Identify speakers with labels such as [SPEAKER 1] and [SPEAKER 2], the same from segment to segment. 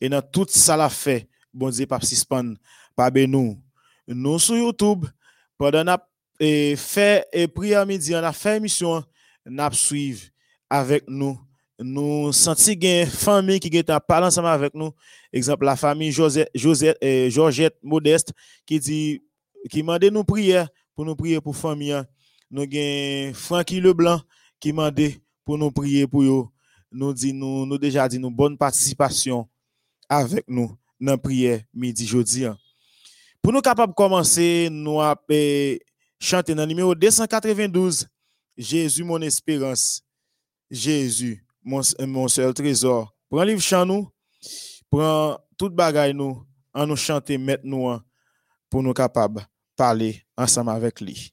[SPEAKER 1] et dans tout ça la fait, bon Dieu, pas suspendre, pas nous. Nous sur YouTube, pendant n'a fait et prière midi, on a fait émission, n'a suivre avec nous. Nous senti une famille qui est parler ensemble avec nous. Exemple, la famille Josette, Josette, et Georgette Modeste qui dit, qui m'a nous prière pour nous prier pour famille. Nous avons Francky Leblanc qui m'a pour nous prier pour eux. Nous dit nous, nous déjà dit nous bonne participation avec nous dans la prière midi jeudi. Pour nous capables de commencer, nous avons chanter dans le numéro 292 Jésus mon espérance. Jésus mon, mon seul trésor. Prends livre chant nous, prends toute bagaille nous, en nous chanter maintenant pour nous capables de parler ensemble avec lui.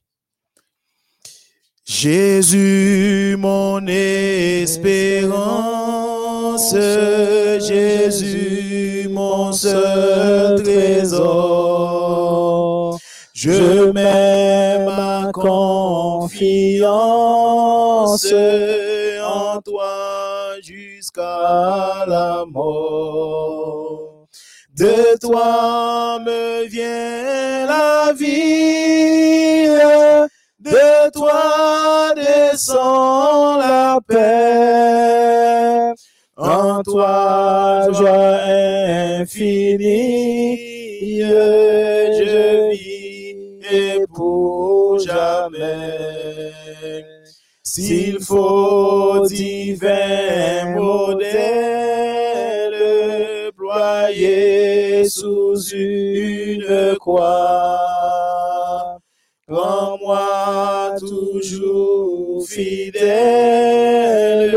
[SPEAKER 1] Jésus, mon espérance, Jésus, mon seul trésor. Je mets ma confiance en toi jusqu'à la mort. De toi me vient la vie de toi descend la paix. En toi, joie infinie, je vis et pour jamais. S'il faut divin modèle ployé sous une croix, Prends-moi toujours fidèle,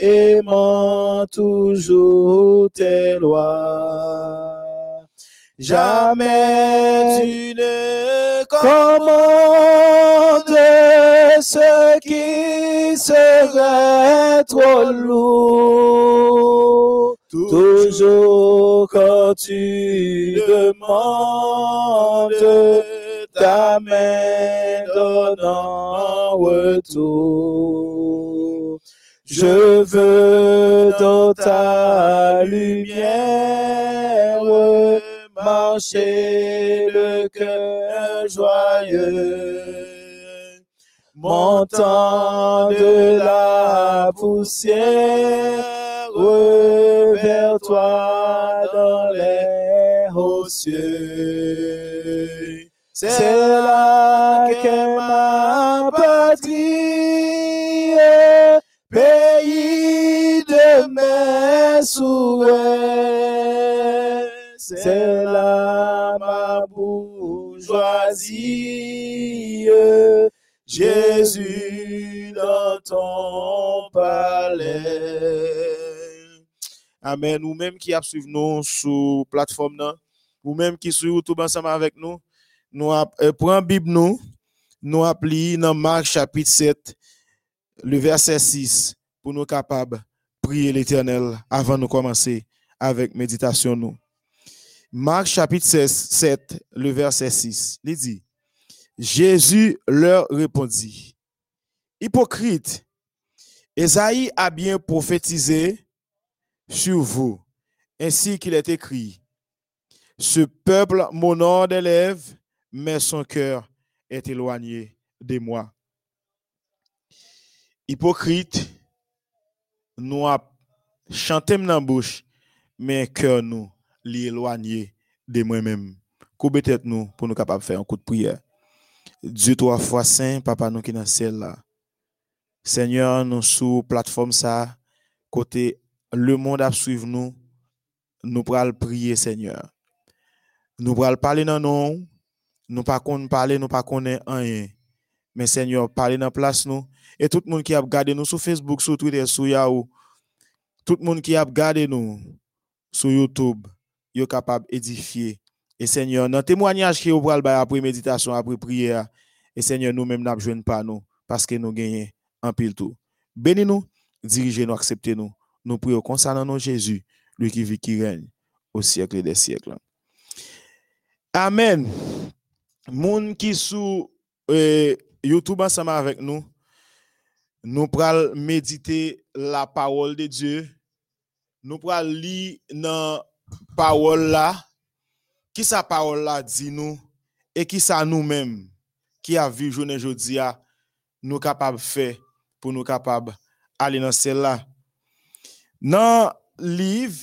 [SPEAKER 1] aimant toujours tes lois. Jamais tu ne commandes ce qui serait trop lourd. Toujours quand tu demandes ta main donne en retour. Je veux dans ta lumière marcher le cœur joyeux. Montant de la poussière vers toi dans les hauts cieux. C'est là C'est là ma bourgeoisie, Jésus dans ton palais. Amen. Nous-mêmes qui suivi nous sur plateforme, nous-mêmes qui sur YouTube ensemble avec nous, nous euh, prenons Bible nous, nous appelons dans Marc chapitre 7, le verset 6, pour nous capables prier l'Éternel avant de commencer avec méditation nous. Marc chapitre 7, le verset 6, il dit, Jésus leur répondit, Hypocrite, Esaïe a bien prophétisé sur vous, ainsi qu'il est écrit, ce peuple m'honore mais son cœur est éloigné de moi. Hypocrite, nous a chanté dans bouche, mais cœur nous l'éloigné de moi-même. Coupez tête nous pour nous capables de faire un coup de prière. Dieu trois fois saint, papa nous qui dans celle là. Seigneur, nous sous plateforme ça, côté le monde a suivre nous, nous pral prier Seigneur. Nous pral parler dans nous, nous pas qu'on parler, nous pas connaît rien. Mais Seigneur, parlez dans place nous. Et tout le monde qui a regardé nous sur Facebook, sur Twitter, sur Yahoo, tout le monde qui a regardé nous sur YouTube, est capable d'édifier. Et Seigneur, dans le témoignage qui est après méditation, après prière, et Seigneur, nous-mêmes, nous ne pas nous, parce que nous gagnons en pile tout. Bénis-nous, dirigez-nous, acceptez-nous. Nous prions concernant nous, Jésus, lui qui vit, qui règne au siècle des siècles. Amen moun qui sous euh, YouTube ensemble avec nous, nous pral méditer la parole de Dieu. Nous pourrons lire dans parole là, qui sa parole là dit nous, et qui ça nous-mêmes, qui a vu journée aujourd'hui, nous capables de faire pour nous capables aller dans celle-là. Dans le livre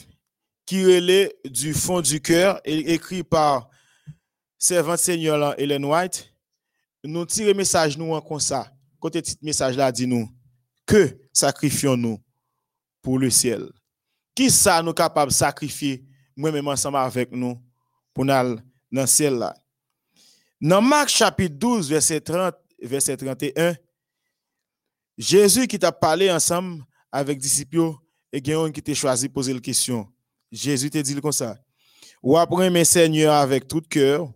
[SPEAKER 1] qui est du fond du cœur, écrit par servante Seigneur Ellen White, nous tirons message nous en comme ça. Côté petit message là dit nous que sacrifions-nous pour le ciel. Qui ça nous capable de sacrifier moi-même ensemble avec nous pour aller dans le ciel là? Dans Marc chapitre 12 verset 30 verset 31 Jésus qui t'a parlé ensemble avec disciples et qui t'a choisi poser la question. Jésus t'a dit comme ça. Ou après mes seigneurs avec tout cœur,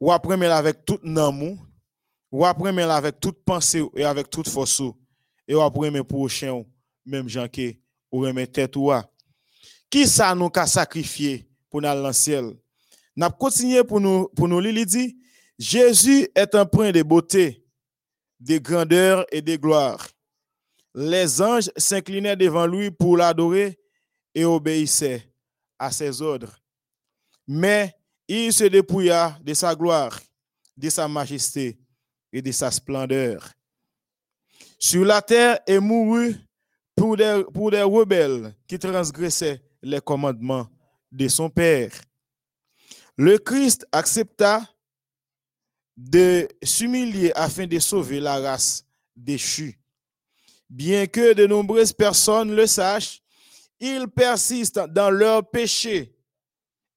[SPEAKER 1] ou après avec tout amour, ou après mais avec toute pensée et avec toute force, et ou après mes prochains, même gens qui ou remet tête ou Qui ça nous a sacrifié pour nous dans le ciel? N'a continué pour nous pour nous lire dit Jésus est un point de beauté, de grandeur et de gloire. Les anges s'inclinaient devant lui pour l'adorer et obéissaient à ses ordres. Mais il se dépouilla de sa gloire, de sa majesté et de sa splendeur. Sur la terre et mourut pour des, pour des rebelles qui transgressaient les commandements de son Père. Le Christ accepta de s'humilier afin de sauver la race déchue. Bien que de nombreuses personnes le sachent, ils persistent dans leur péché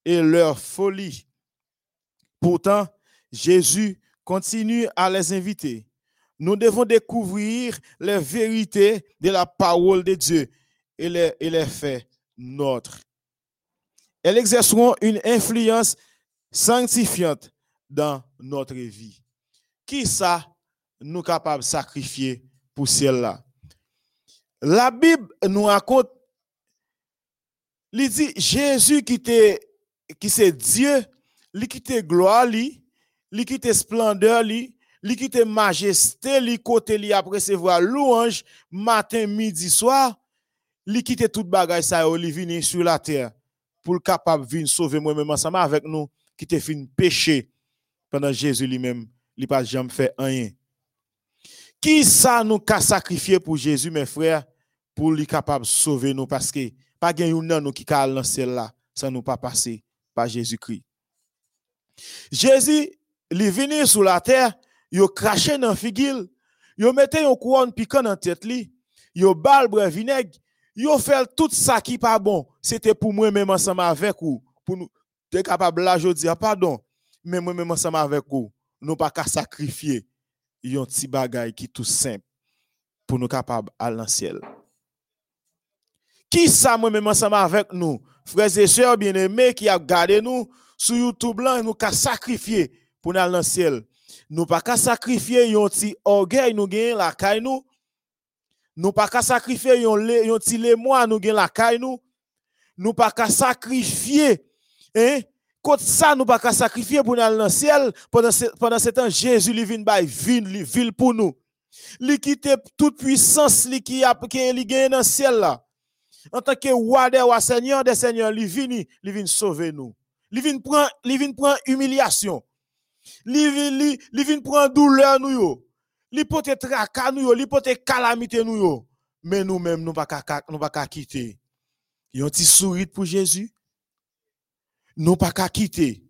[SPEAKER 1] et leur folie. Pourtant, Jésus continue à les inviter. Nous devons découvrir les vérités de la parole de Dieu et les, et faits nôtres. Elles exerceront une influence sanctifiante dans notre vie. Qui ça nous capable de sacrifier pour celle-là? La Bible nous raconte, il dit Jésus qui était qui c'est Dieu, lui qui te gloire, lui, lui qui te splendeur, lui, lui qui te majesté, lui côté lui après recevoir louange matin, midi, soir, lui qui te toute bagaille ça, lui venir sur la terre pour le capable venir sauver moi-même ensemble avec nous qui te fait péché pendant Jésus lui-même, il pas jamais fait rien. Qui ça nous a sacrifié pour Jésus, mes frères, pour lui capable sauver nous? Parce que pas gagne nous qui a lancé là, ça nous pas passé par Jésus-Christ. Jésus, est venu sur la terre, a craché dans figil, il a mis une couronne piquant dans tête li, a balbre vinaigre, a fait tout ça qui pas bon. C'était pour moi même ensemble avec vous, pour nous être capable là je dire pardon, mais moi même ensemble avec vous, nous pas qu'à sacrifier un petit bagage qui tout simple pour nous capable à l'anciel. Qui ça moi-même ensemble avec nous, frères et sœurs bien-aimés qui a gardé nous sur YouTube là, nous qu'à sacrifier pour nous dans ciel. Nous pas qu'à sacrifier un petit orgueil nous gagne la caille nous. Nous pas qu'à sacrifier un petit lémois nous gagne la caille nous. Nous pas qu'à sacrifier hein? Ça nous pas qu'à sacrifier pour nous aller dans le ciel pendant ce, pendant ce temps Jésus lui vient by ville pour nous. Lui quitte toute puissance lui qui a qui gagne dans le ciel là en tant que roi des rois, seigneur des seigneurs, il vient, il vient sauver nous. Il vient prendre, il vient humiliation. Il vient, prendre douleur nous Il peut être tracas nous il peut être calamité nous Mais nous-mêmes, nous ne pouvons pas quitter. Il y a un petit sourire pour Jésus. Nous pas quitter.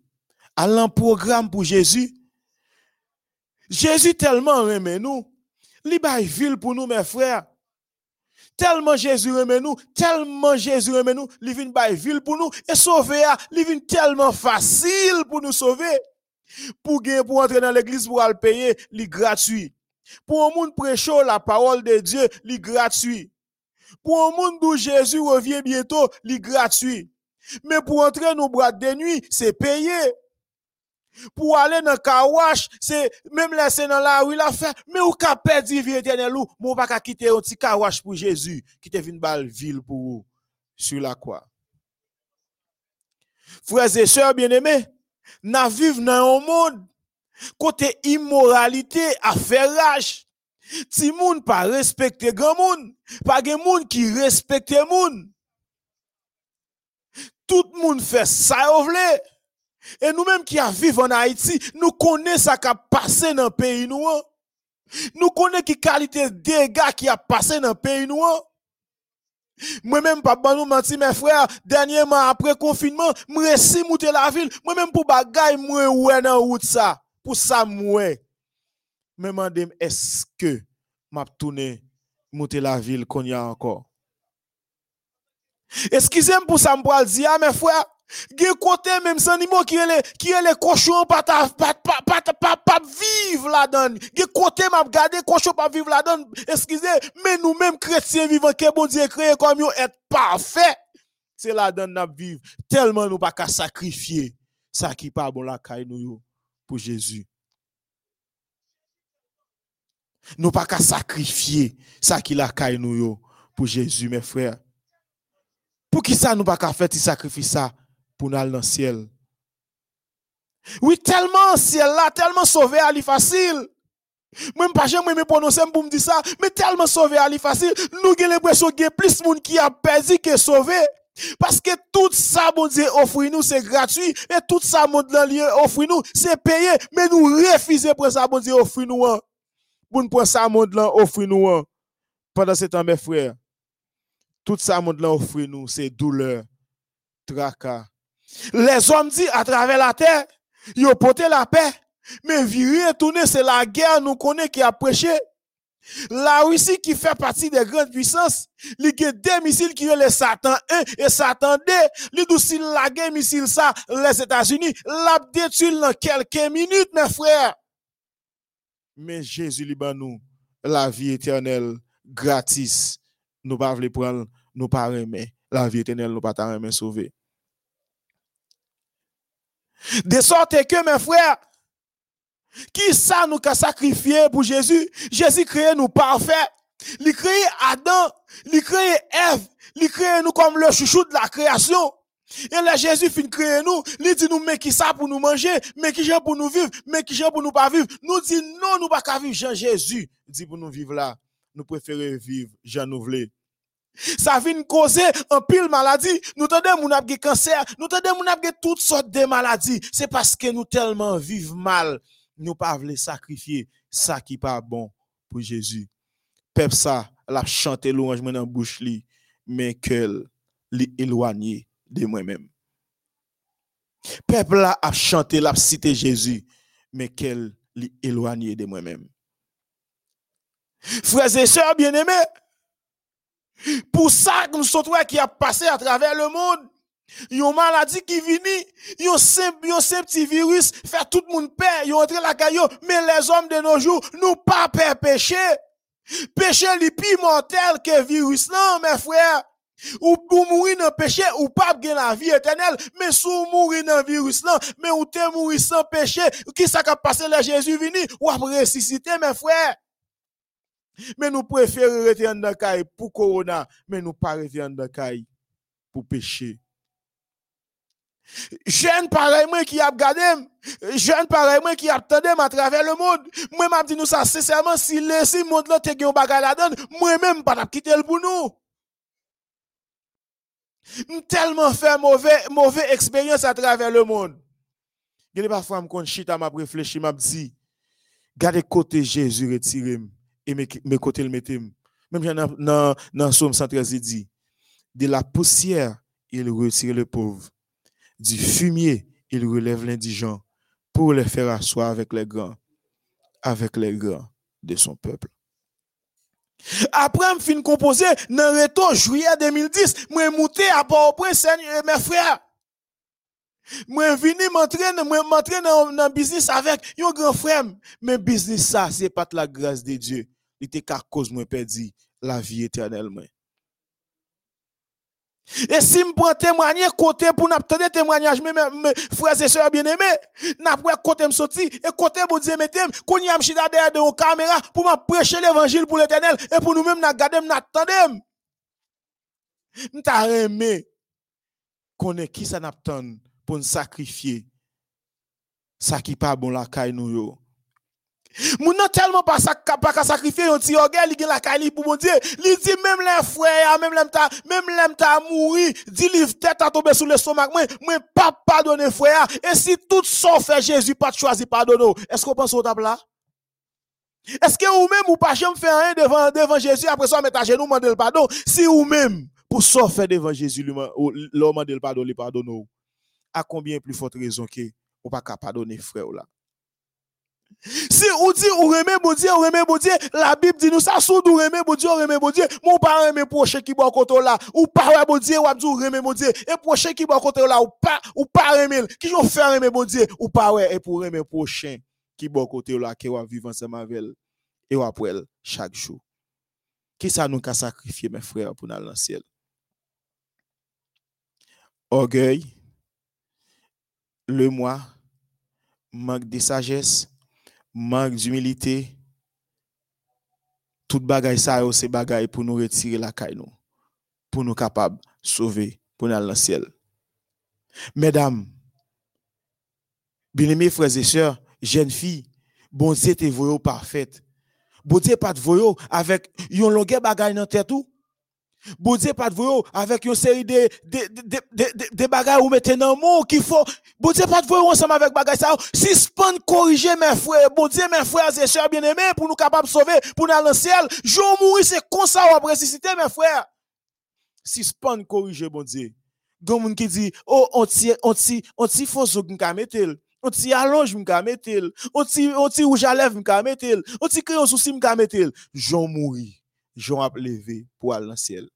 [SPEAKER 1] Allant programme pour Jésus. Jésus tellement aimé nous. Il ville pour nous, mes frères. Tellement Jésus aime nous, tellement Jésus aime nous, il vient by ville pour nous et sauver, il vient tellement facile pour nous sauver. Pour pour entrer dans l'église pour aller payer, il gratuit. Pour un monde prêcher la parole de Dieu, il gratuit. Pour un monde où Jésus revient bientôt, il gratuit. Mais pour entrer dans nos bras de nuit, c'est payé. Pour aller dans le kawash, c'est même laisser dans la rue, il a fait, mais ou ka perdre vie éternelle ou, pas quitter un petit kawash pour Jésus, qui te vient bal ville pour vous, sur la croix. Frères et sœurs bien-aimés, nous vivons dans un monde côté immoralité, affairage, Ti moun pas respecter grand moun, pas gen moun qui respecte moun. Tout monde fait ça ou Et nous-mêmes qui vivons en Haïti, nous connaissons ce qui a passé dans le pays. Hein. Nous connaissons qui qualité de dégâts qui a passé dans le pays nous. Hein. Moi-même, pas nous mentir, mes frères, dernièrement, après confinement, moi, si monter la ville, moi-même, pour bagay, moi, ouais, dans route ça? Pour ça, moi, me demande, est-ce que m'a tourné, monter la ville qu'on y a encore? Excusez-moi pour ça, me dire, ah, mes frères, Gen côté même sans niveau qui est qui est les cochons pas pas pas pas pas pas vivre là-dedans. Gen côté m'a regarder cochon pas vivre là-dedans. Excusez, mais nous même chrétiens vivants que bon Dieu créé comme yo être parfait. C'est là-dedans n'a vivre tellement nous pas qu'à sacrifier ça qui pas bon la nous pour Jésus. Nous pas qu'à sacrifier ça qui la caille nous pour Jésus mes frères. Pour qui ça nous pas qu'à faire ce sacrifice ça? Pour nous aller dans le ciel. Oui, tellement ciel là, tellement sauvé à facile. Même pas jamais pour me dire ça, mais tellement sauvé à facile. Nous avons l'impression qu'il y plus de monde qui a perdu que sauvé. Parce que tout ça, mon Dieu, offre nous, c'est gratuit. Et tout ça, mon Dieu, offre nous, c'est payé. Mais nous refusons pour ça, mon Dieu, offre nous. Hein. Pour nous ça, mon Dieu, offre nous. Hein. Pendant ce temps, mes frères, tout ça, mon Dieu, offre nous, c'est douleur, tracas, les hommes disent à travers la terre, ils ont porté la paix. Mais virer tourner, c'est la guerre, nous connaissons qui a prêché. La Russie qui fait partie des grandes puissances, il y a deux missiles qui ont les Satan 1 et Satan 2. Il y a la guerre missile ça, les États-Unis, l'a détruit dans quelques minutes, mes frères. Mais Jésus liban nous la vie éternelle gratis. Nous pas voulons prendre, nous pas aimer. La vie éternelle, nous pas aimer sauver. De sorte que, mes frères, qui ça nous a sacrifié pour Jésus? Jésus créé nous parfaits. Il créé Adam, il créé Ève, il créé nous comme le chouchou de la création. Et là, Jésus finit créer nous, il dit nous, mais qui ça pour nous manger, mais qui j'ai pour nous vivre, mais qui j'ai pour nous pas vivre? Nous dit non, nous pas vivre Jean Jésus. Dit pour nous vivre là, nous préférons vivre Jean nous ça vient causer un pile maladie. Nous t'entendons mon abge cancer, nous t'entendons mon toutes sortes de maladies. C'est parce que nous tellement vivons mal, nous pas sacrifier ça qui pas bon pour Jésus. Peuple ça, la chanter louange dans bouche li, mais qu'elle éloigné de moi-même. Peuple là a chanté, la cité Jésus, mais qu'elle éloigné de moi-même. Frères et sœurs bien-aimés, pour ça, nous sommes qui a passé à travers le monde. Une maladie qui vient, un simple, petit virus, fait tout le monde peur, ils entré la caillou, mais les hommes de nos jours, nous pas peur péché. Péché est plus mortel que virus, non, mes frères. Ou pour mourir dans le péché, ou pas gagner la vie éternelle, mais si vous mourir dans le virus, non, mais ou te mourir sans péché, qui ça a passé là Jésus venu, ou après ressusciter, mes frères. Mais nous préférons rester en caille pour corona, mais nous pas rester en caille pour pécher. Jeune pareil moi qui a gardé, jeune pareil moi qui a attendu à travers le monde. Moi m'a dit nous ça sincèrement si le monde là te gen bagay la donne, moi même pas quitter le pour nous. Tellement fait mauvais mauvais expérience à travers le monde. A parfois me chita m'a réfléchi m'a dit gardez côté Jésus retiré et mes côtés le mettez. Même dans, dans Somme 113, il dit, de la poussière, il retire le pauvre. Du fumier, il relève l'indigent pour les faire asseoir avec les grands, avec les grands de son peuple. Après, je fin composé dans le retour juillet 2010, je suis monté à Port-au-Prince, mes frères. Moi vini m'entraîner moi m'entraîner dans business avec un grand frère. Mais business ça c'est pas la grâce de Dieu. Il était qu'à cause moi perdu la vie éternelle et si me prend témoigner côté pour n'attendre témoignage mes frères et sœurs bien-aimés n'a pas côté me sorti et côté bon Dieu mettez qu'on y a m'chita derrière de caméra pour m'a prêcher l'évangile pour l'éternel et pour nous même n'a garder n'attendre m'ta aimé. Connaît qui ça n'attend? Pour nous sacrifier ça qui pas bon la caille nous yo Moun nan tellement pas pas qu'à sacrifier un petit orgueil, il la kali pour mon Dieu. Il dit même les frères, même les ta, même les ta mouri, dit livre tête à tomber sous le stomac, moi, moi pas pardonner frère. Et si tout ça fait Jésus pas choisi pardonner, est-ce qu'on pense au table là? Est-ce que ou même ou pas jamais faire rien devant, devant Jésus après ça mettre à genoux demander le pardon? Si ou même pour ça faire devant Jésus, l'homme demander le pardon, le pardonne. À combien plus forte raison que ou pas pardonner frère là? Si ou dit ou remet bon Dieu, ou remet bon Dieu, la Bible dit nous ça sous ou remet bon Dieu, ou remet bon Dieu, mon pas remet proche qui boit côté là, ou pas bon Dieu, ou dit ou remet bon Dieu, et proche qui boit côté là, ou pas ou pas remet, qui j'ont fait remet bon Dieu, ou pas et pour remet prochain qui boit côté là, qui va vivre ensemble avec elle, et après chaque jour. Qui ça nous a sacrifié mes frères pour aller dans le ciel? Orgueil, le moi, manque de sagesse, manque d'humilité, tout bagay ça c'est bagay pour nous retirer la caille pour nous capables de sauver, pour nous aller dans le ciel. Mesdames, bien-aimés frères et sœurs, jeunes filles, bon Dieu te voyo parfaite. Bon Dieu pas de voyo avec yon longueur bagay dans tête. Bon Dieu pas de vous avec une série de de de de, de, bagages ou mettez dans mot qu'il faut. Bon Dieu pas de vous ensemble avec bagages ça. Si spon corriger mes frères, bon Dieu mes frères et sœurs bien-aimés pour nous capables de sauver pour nous aller le ciel. Je mourir c'est comme ça ou ressusciter mes frères. Si spon corriger bon Dieu. Gon moun qui dit oh on ti on ti on ti faut m'ka mettel. On allonge m'ka mettel. On on ti rouge à lèvres m'ka. On souci m'ka mettel. Je mourir. Jean a levé pour aller dans le ciel.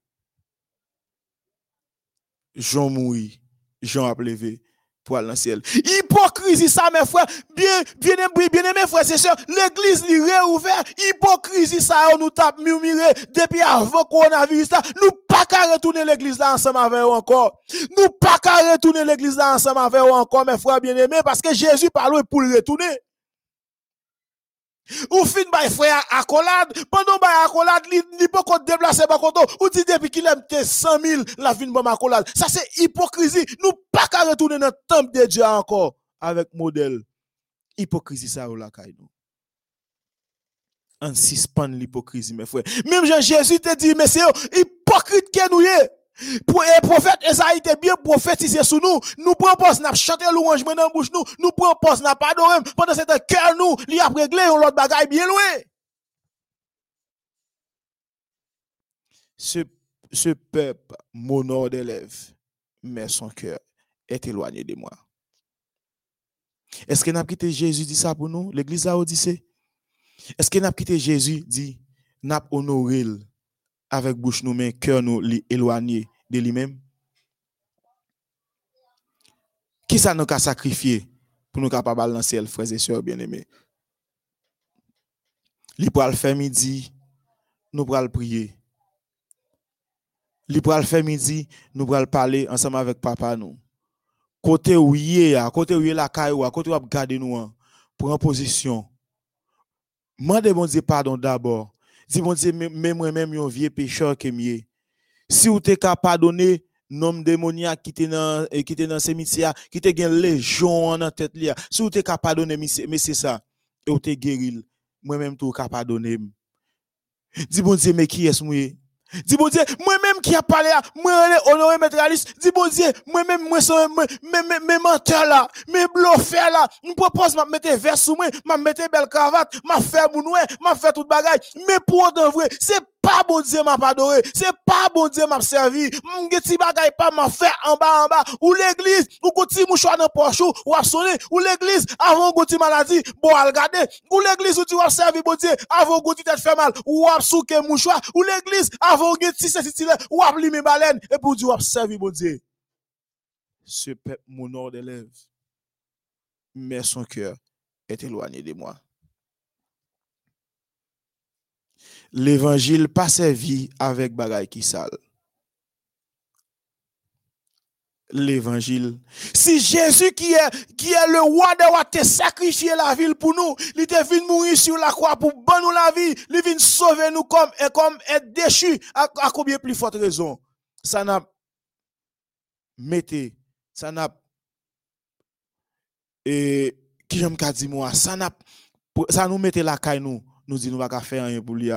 [SPEAKER 1] Jean mourit, Jean a levé pour aller dans le ciel. Hypocrisie, ça, mes frères, bien, bien, bien, bien mes frères et sœurs, l'église est réouvert. Hypocrisie, ça, on nous tape murmurer depuis avant coronavirus, ça. Nous pas qu'à retourner l'église là ensemble avec eux encore. Nous pas qu'à retourner l'église là ensemble avec eux encore, mes frères bien-aimés, parce que Jésus parle pour le retourner. Ou fin bay frère accolade, pendant bay accolade, li, pas qu'on déplacer par ou dit depuis qu'il aime 100 000, la fin bon accolade. Ça c'est hypocrisie. Nous pas qu'à retourner dans le temple de Dieu encore avec modèle. Hypocrisie ça ou la caille nous. En suspend l'hypocrisie mes frères. Même Jean Jésus te dit mais c'est hypocrite que nous est. Pour le prophète Esaïe était bien prophétisé sur nous. Nous prenons pas, n'a chanté louange dans la bouche nous. Nous prenons pas, n'a pas adoré. Pendant ce temps, cœur nous, il a réglé un autre bagaille bien loin. Ce, ce peuple m'honore des mais son cœur est éloigné de moi. Est-ce que n'a quitté Jésus dit ça pour nous? L'église a Odyssée. Est-ce que n'a quitté Jésus dit, n'a honoré avec bouche nous, mais cœur nous éloigné de lui-même. Qui ça nous a sacrifié pour nous capables de lancer le frères et sœurs bien-aimés? Li pour le faire midi, nous le prier. Li pour le faire midi, nous le parler ensemble avec papa nous. Côté où y côté où la caille côté où garder nous pour en position. Mandez bon Dieu pardon d'abord Dis bon Dieu, même moi-même, un vieux pécheur que mieux. Si vous t'es capable pardonner, nom démoniaque qui était dans qui était dans cimetière, qui était gain légion dans tête là. Si vous t'es capable pardonner, mais c'est ça. Et vous t'es guéri. Moi-même, tout capable pardonner. Dis bon Dieu, mais qui est-ce moi? Dis bon Dieu, moi-même qui a parlé là, moi honoré maître dis bon Dieu, moi-même moi moi mes menteurs là, mes bluffers là, me propose m'a mettre vers sous moi, m'a mettre belle cravate, m'a fait mounoué, m'a fait tout bagage, mais pour de vrai, c'est pas bon Dieu m'a pas adoré, c'est pas bon Dieu m'a servi, m'geti bagay pas m'a fait en bas en bas, ou l'église, ou goti mouchoir dans poche ou a sonné, ou l'église avant goti maladie, bon à regarder, ou l'église où tu vas servir bon Dieu, avant goti tête fait mal, ou a souke mouchoir, ou l'église avant goti c'est style, ou a mes baleine, et pour Dieu a servi bon Dieu. Ce peuple mon nom de lèvres, mais son cœur est éloigné de moi. L'évangile pas servi avec bagaille qui sale. L'évangile. Si Jésus qui est, qui est le roi de roi te sacrifié la ville pour nous, il était venu mourir sur la croix pour bonne nous la vie, il vient sauver nous comme, et comme être déchu à, combien plus forte raison? Ça n'a, mettez, ça n'a, et, qui j'aime qu'à dire moi, ça n'a, ça nous mettait la caille nous, nous dit nous pas faire rien pour lui.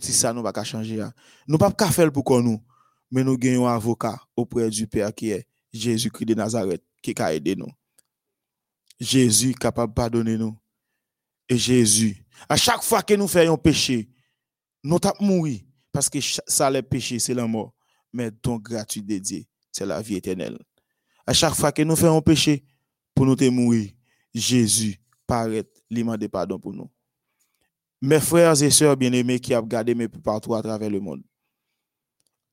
[SPEAKER 1] Ça, nous pas changer. Nous pas faire pour nous, mais nous gagnons un avocat auprès du Père qui est Jésus-Christ de Nazareth, qui a aidé nous. Jésus capable de pardonner nous. Et Jésus, à chaque fois que nous faisons péché, nous tapons mourir. Parce que ça, le péché, c'est la mort. Mais ton gratuit dédié, c'est la vie éternelle. À chaque fois que nous faisons péché, pour nous mourir, Jésus paraît, de pardon pour nous. Mes frères et sœurs bien-aimés qui ont gardé mes partout à travers le monde,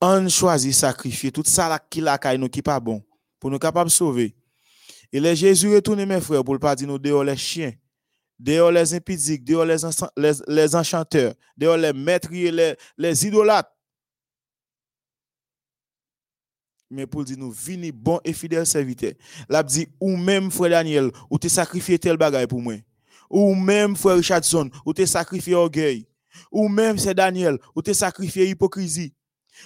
[SPEAKER 1] on choisit sacrifier tout ça qui la nous qui pas bon pour nous capables sauver. Et les Jésus retourne mes frères pour ne pas dire nous dehors les chiens, dehors les impidiques, dehors les, les, les, enchanteurs, dehors les maîtres et les, les idolâtres. Mais pour dire nous, vini bon et fidèle serviteur. L'a dit, ou même frère Daniel, ou te sacrifié tel bagaille pour moi. Ou même frère Richardson, ou te sacrifié orgueil. Ou même c'est Daniel, ou te sacrifié hypocrisie.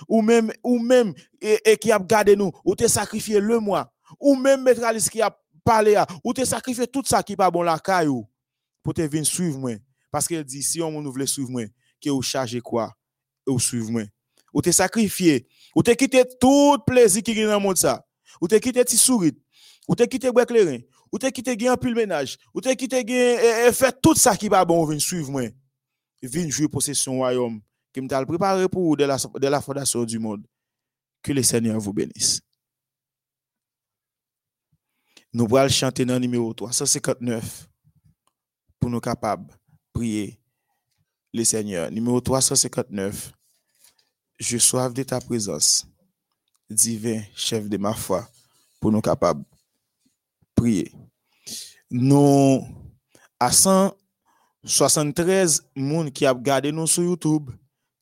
[SPEAKER 1] Ou même, ou même, et, qui a gardé nous, ou te sacrifié le moi. Ou même maître qui a parlé, ou te sacrifié tout ça qui pas bon la caillou pour te venir suivre moi. Parce qu'elle dit, si on nous voulait suivre moi, que vous chargez quoi? Ou suivre moi. Ou te sacrifié. Ou te quitté tout plaisir qui est dans le monde ça. Ou te quitté petit sourire. Ou te quitté bois clairin. Ou te quitté gain pile ménage. Ou te quitté gain et fait tout ça qui pas bon, venir suivre moi. Venir jouer possession royaume qui m'a préparé pour vous de la, de la fondation du monde. Que le Seigneur vous bénisse. Nous allons chanter dans le numéro 359 pour nous capables de prier le Seigneur. Numéro 359. Je soif de ta présence, divin chef de ma foi, pour nous capables de prier. Nous, à 173 personnes qui ont regardé nous sur YouTube,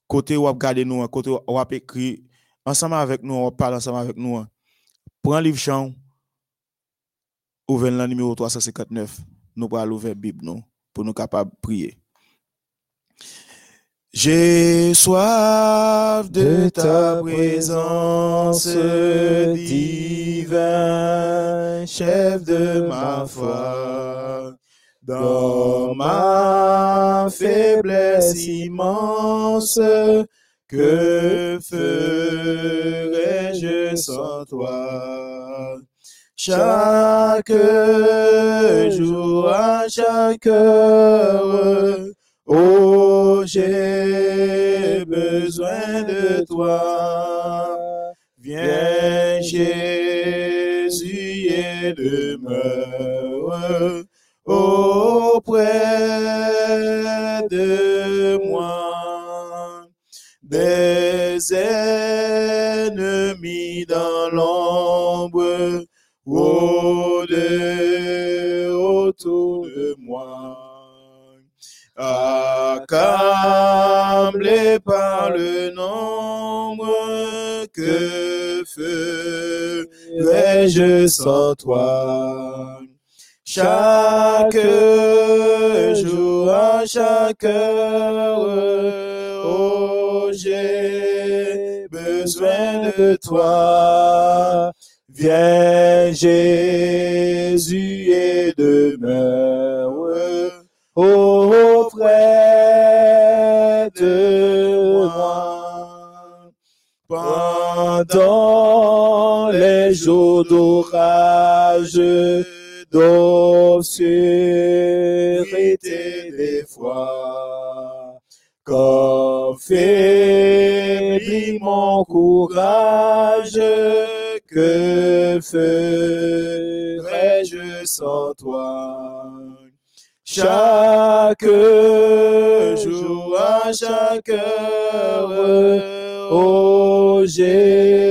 [SPEAKER 1] côté où regardé nous, côté où écrit ensemble avec nous, on parle ensemble avec nous. Prends livre chant, ouvrez le numéro 359, nous allons ouvrir la Bible nous pour nous capables de prier. J'ai soif de ta présence, divin chef de ma foi. Dans ma faiblesse immense, que ferais-je sans toi? Chaque jour, à chaque heure, oh, j'ai besoin de toi. Viens, Jésus, et demeure auprès de moi. Des ennemis dans l'ombre de autour de moi. Ferais-je sans toi? Chaque jour, à chaque heure, oh, j'ai besoin de toi. Viens Jésus et demeure auprès de moi. Pendant jours d'orage, d'obscurité des fois, quand faiblit mon courage, que ferais-je sans toi? Chaque jour, à chaque heure, oh, j'ai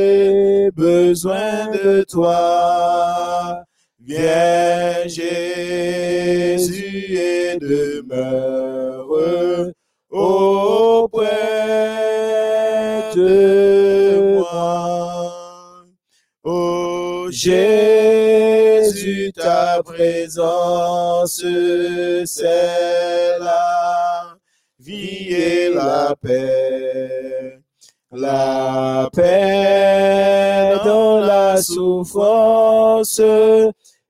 [SPEAKER 1] besoin de toi. Viens, Jésus, et demeure auprès de moi. Jésus, ta présence, c'est la vie et la paix. La paix souffrance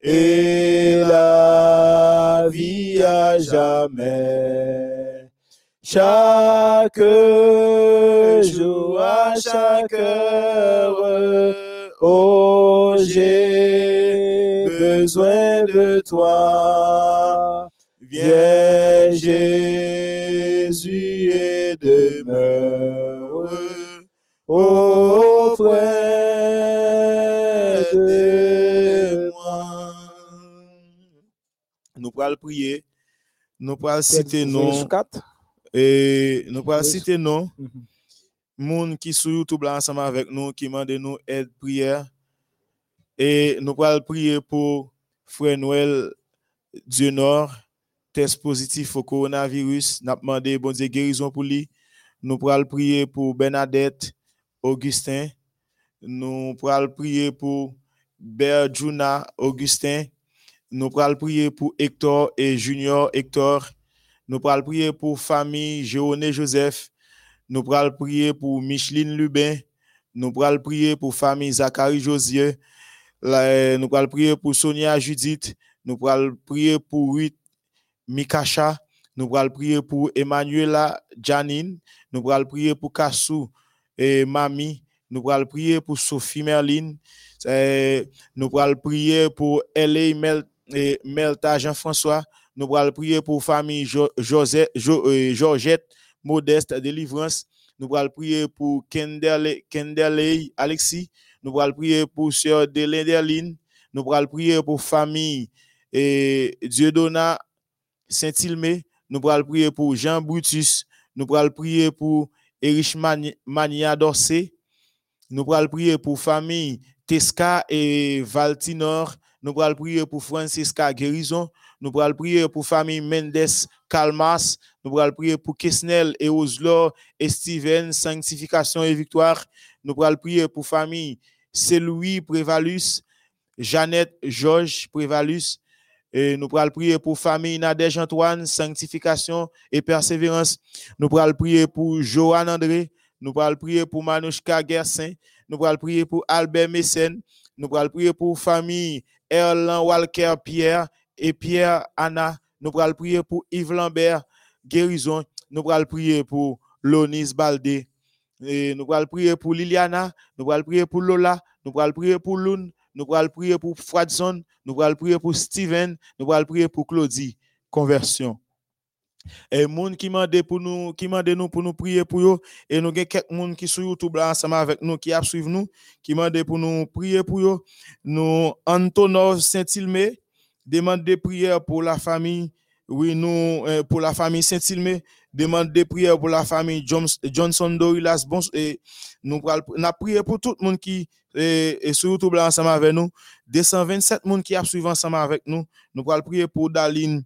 [SPEAKER 1] et la vie à jamais. Chaque jour, à chaque heure, oh, j'ai besoin de toi. Viens, Jésus, et demeure auprès Nous pourrons prier. Nous pourrons citer nos. Et nous pourrons citer nos. Moun qui sur YouTube là ensemble avec nous, qui demande nous aide prière. Et nous pourrons prier pour Frère Noël du Nord, test positif au coronavirus. Nous demandé bon Dieu guérison pour lui. Nous pourrons prier pour Bernadette, Augustin. Nous pourrons prier pour Berjuna, Augustin. Nous pourrons prier pour Hector et Junior Hector. Nous pourrons prier pour famille Jéoné Joseph. Nous pourrons prier pour Micheline Lubin. Nous pourrons prier pour famille Zachary Josier. Nous pourrons prier pour Sonia Judith. Nous pourrons prier pour Ruth Mikacha. Nous pourrons prier pour Emmanuela Janine. Nous pourrons prier pour Kassou et Mami. Nous pourrons prier pour Sophie Merline. Nous pourrons prier pour L.A. Melta Jean-François. Nous pourrons prier pour famille Josette, Georgette Modeste Délivrance. Nous pourrons prier pour Kenderley Alexis. Nous pourrons prier pour Sœur Delinderline. Nous pourrons prier pour famille et Dieudonna Saint-Ilmé. Nous pourrons prier pour Jean Brutus. Nous pourrons prier pour Erich Mania Dorsey. Nous pourrons prier pour famille Tesca et Valtinor. Nous pourrons prier pour Francisca Guérison. Nous pourrons prier pour famille Mendes Calmas. Nous pourrons prier pour Kesnel et Oslo et Steven, sanctification et victoire. Nous pourrons prier pour famille Louis Prévalus, Jeannette Georges Prévalus. Et nous pourrons prier pour famille Nadège Antoine, sanctification et persévérance. Nous pourrons prier pour Johan André. Nous pourrons prier pour Manouchka Gersin. Nous pourrons prier pour Albert Messen. Nous pourrons prier pour famille Erlan Walker Pierre et Pierre Anna. Nous pourrons prier pour Yves Lambert, guérison. Nous pourrons prier pour Lonis Baldé. Nous pourrons prier pour Liliana. Nous pourrons prier pour Lola. Nous pourrons prier pour Lune. Nous pourrons prier pour Fradson. Nous pourrons prier pour Steven. Nous pourrons prier pour Claudie. Conversion. Et moun qui mande pour nous, qui mande nous pour nous prier pour eux. Et nous avons quelques moun qui sur YouTube ensemble avec nous, qui suivent nous, qui mande pour nous prier pour eux. Nous, Antonov Saint-Ilmé, demande de prière pour la famille. Oui, nous, euh, pour la famille Saint-Ilmé, demande de prière pour la famille Johnson Dorilas. Bon, et nous avons prié pour tout le monde qui est sur YouTube ensemble avec nous. 227 monde qui a suivi ensemble avec nous. Nous allons prier pour Daline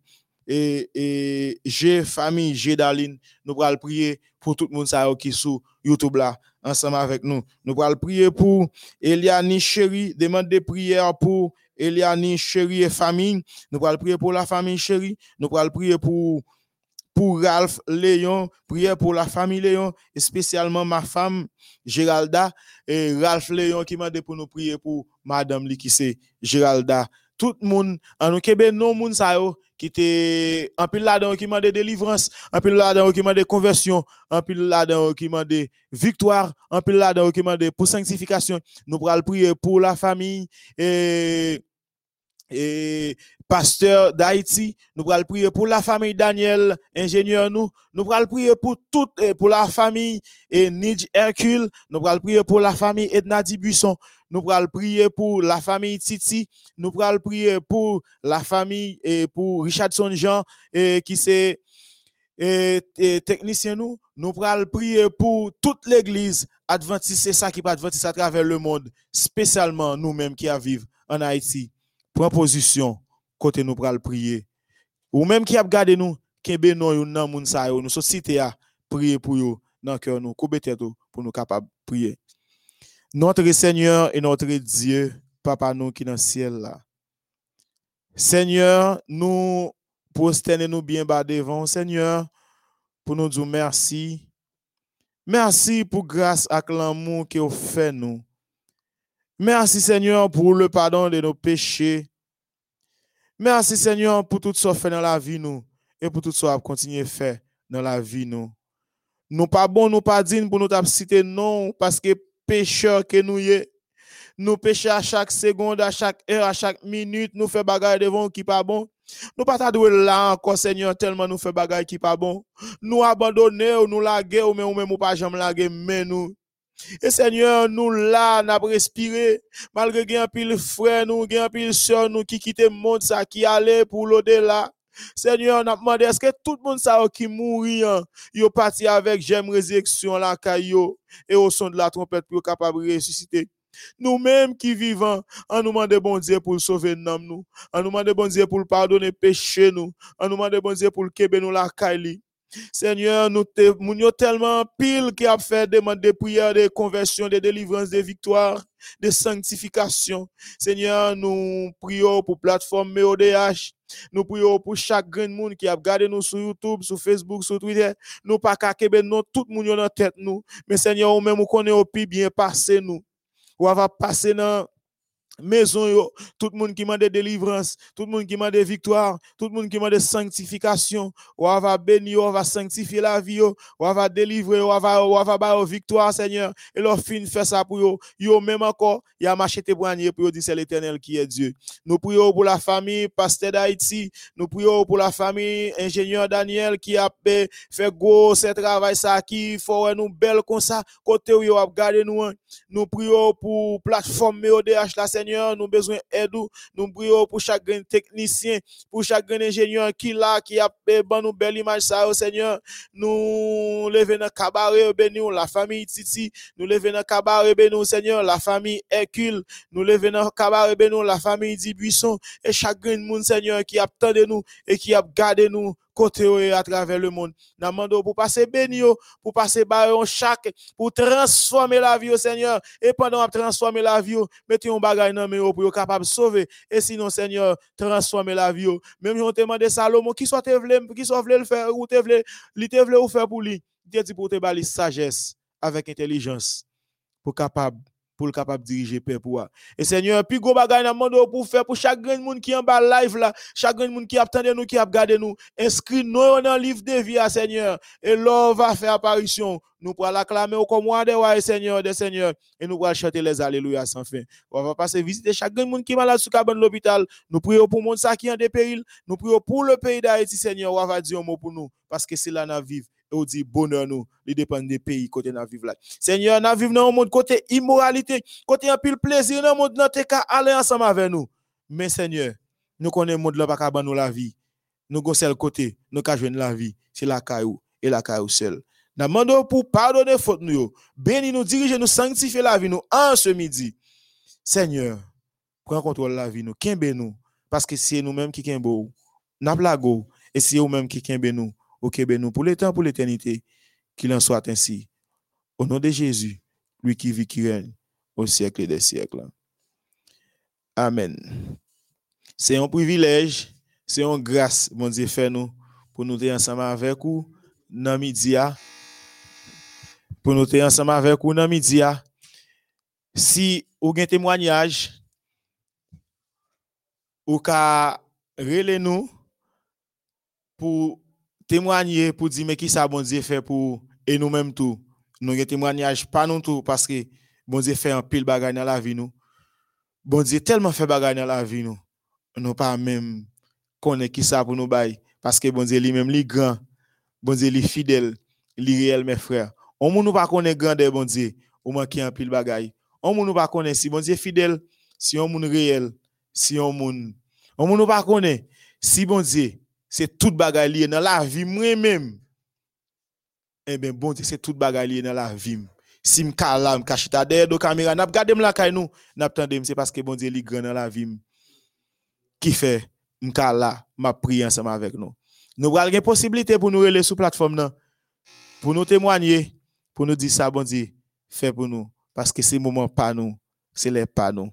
[SPEAKER 1] et, G, famille G Daline. Nous allons prier pour tout le monde qui est sur YouTube là ensemble avec nous. Nous allons prier pour Eliani Chéri, demande de prière pour Eliani Chéri et famille. Nous allons prier pour la famille Chéri. Nous allons prier pour Ralph Léon, prière pour la famille Léon, et spécialement ma femme Géralda, et Ralph Léon qui m'a dit pour nous prier pour madame li qui c'est Géralda. Tout le monde, en nous non yo, qui était en pile là-dedans qui m'a de délivrance, en pile là-dedans qui m'a de conversion, en pile là-dedans qui m'a de victoire, en pile là-dedans qui m'a de pour sanctification. Nous pourrons prier pour la famille et et pasteur d'Haïti, nous allons prier pour la famille Daniel, ingénieur nous, nous allons prier pour toute, pour la famille et Nidj Hercule, nous allons prier pour la famille Edna Buisson, nous allons prier pour la famille Titi, nous allons prier pour la famille et pour Richardson Jean, et qui c'est technicien nous, nous allons prier pour toute l'église adventiste, c'est ça qui va adventiste à travers le monde, spécialement nous-mêmes qui vivons en Haïti. Proposition côté nous pral prier. Ou même qui a gardé nous, qui nous yon nan moun sa yo, société prier pour yo dans nous, pour nous capable prier. Notre Seigneur et notre Dieu, papa nous qui dans le ciel là. Seigneur, nous prosternons nous bien bas devant Seigneur pour nous dire merci. Merci pour grâce à l'amour que vous fait nous. Merci Seigneur pour le pardon de nos péchés. Merci Seigneur pour tout ce que fait dans la vie nous et pour tout ce qu'on continue à faire dans la vie nous. Nous pas bon, nous pas dignes pour nous citer non parce que pécheur que nous y nous péchons à chaque seconde, à chaque heure, à chaque minute, nous faisons bagarre devant qui pas bon. Nous pas là encore, Seigneur, tellement nous faisons bagarre qui pas bon. Nous abandonner, nous ou même ou même pas jamais laguer, mais nous. Et Seigneur, nous là, n'a respiré, malgré qu'il y a un pile frère, nous, un pile soeur, nous qui quittent le monde, ça, qui allait pour l'au-delà. Seigneur, n'a demandé, est-ce que tout le monde ça qui mourit, hein, yo parti avec j'aime résurrection la caillou et au son de la trompette pour capable de ressusciter. Nous-mêmes qui vivons, en nous demandant bon Dieu pour sauver nous, en nous demandant bon Dieu pour pardonner péché nous, en nous demandant bon Dieu pour le nous la. Seigneur, nous sommes tellement pile qui a fait des demandes de prière, de conversion, de délivrance, de victoire, de sanctification. Seigneur, nous prions pour plateforme MEODH. Nous prions pour chaque grand monde qui a regardé nous sur YouTube, sur Facebook, sur Twitter. Nous pas qu'à nous, tout le monde dans tête nous. Mais Seigneur, nous même nous connaissons au plus bien passer nous. Ou va passer dans maison tout le monde qui m'a de délivrance, tout le monde qui m'a de victoire, tout le monde qui m'a de sanctification, ou va bénir, on va sanctifier la vie, ou va délivrer, ou va ou va ba victoire Seigneur, et leur fin fait ça pour yo, yo même encore, y a marché pour pour dire c'est l'Éternel qui est Dieu. Nous prions pour la famille pasteur d'Haïti, nous prions pour la famille ingénieur Daniel qui a fait gros ce travail ça qui faut nous belle comme ça, côté où yo a garder nous. Hein. Nous prions pour plateforme MEODH la Seigneur, nous besoin d'aide. Nous prions pour chaque technicien, pour chaque ingénieur qui là, qui a ben nous belle image ça, oh Seigneur. Nous levons dans cabaret, bénir la famille Titi. Nous levons dans cabaret, bénir Seigneur, la famille Hercule. Nous levons dans cabaret, bénir la famille Dibuisson. Et chaque monde, Seigneur, qui a de nous et qui a gardé nous côté à travers le monde. Nous pour passer béni, pour passer baron chaque, pour transformer la vie au Seigneur. Et pendant transformer la vie, mettez un bagage dans pour pour capable de sauver. Et sinon, Seigneur, transformer la vie. Même si on te demande Salomon, qui soit te qui soit le faire, ou te vle, li vle faire pour lui. Dieu dit pour te bali sagesse avec intelligence pour capable pour le capable diriger pour et Seigneur puis go bagay nan mando pour faire pour chaque grand monde qui en bas live là chaque grand monde qui attendait nous qui a regardé nous inscrit nous dans le livre de vie à Seigneur. Et l'on va faire apparition. Nous pour l'acclamer comme moi de Seigneur de Seigneur et nous allons chanter les alléluia sans fin. On va passer visiter chaque grand monde qui est malade sous cabane l'hôpital. Nous prions pour monde ça qui est en péril nous prions pour le pays d'Haïti Seigneur. On va dire un mot pour nous parce que c'est là nous vivons on dit bonheur nous, il dépend des pays côté nous vivre là. Seigneur, nous vivons dans un monde côté immoralité, côté un pile plaisir dans monde, notre cas aller ensemble avec nous. Mais Seigneur, nous connaissons le monde là pas nous la vie. Nous avons seul côté, nous avons la vie, c'est la caillou et la caillou seul. Nous demandons pour pardonner faute nous, bénis nous, diriger nous, sanctifier la vie nous en ce midi. Seigneur, prends contrôle la vie nous, qu'imbe nous, parce que c'est nous-mêmes qui qu'imbe nous. N'a et c'est nous-mêmes qui qu'imbe nous au Québec, nous, pour le temps, pour l'éternité, qu'il en soit ainsi. Au nom de Jésus, lui qui vit, qui règne au siècle des siècles. Amen. C'est un privilège, c'est une grâce, mon Dieu, fait nous, pour nous être ensemble avec vous dans midi. Pour nous être ensemble avec vous dans midi. Si vous avez un témoignage, ou qu'à nous pour témoigner pour dire mais qui ça bon Dieu fait pour et nous même tout. Nous un témoignage pas nous tout parce que bon Dieu fait un pile bagage dans la vie nous. Bon Dieu tellement fait bagage dans la vie nous. Nous pas même connaît qui ça pour nous bail parce que bon Dieu lui-même lui grand. Bon Dieu lui fidèle lui réel mes frères. On nous pas connaît grandeur bon Dieu moins qui un pile bagage on nous pas connaît si bon Dieu fidèle si on monde réel si on monde on nous pas connaît si bon Dieu c'est tout bagaille dans la vie moi-même. Eh bien, bon c'est tout bagaille dans la vie. Si je là, je ta derrière la caméra, n'a regardé la caille nous, c'est parce que bon Dieu est grand dans la vie. Qui fait je là, m'a prié ensemble avec nous. Nous avons une possibilité pour nous relayer sur la plateforme pour nous témoigner, pour nous dire ça bon Dieu fait pour nous parce que c'est moment pas nous, c'est les pas nous.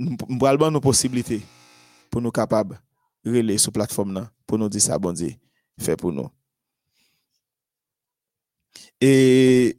[SPEAKER 1] Nous avons une possibilité pour nous capables relayer sur plateforme là pour nous dire ça bon Dieu fait pour nous. Et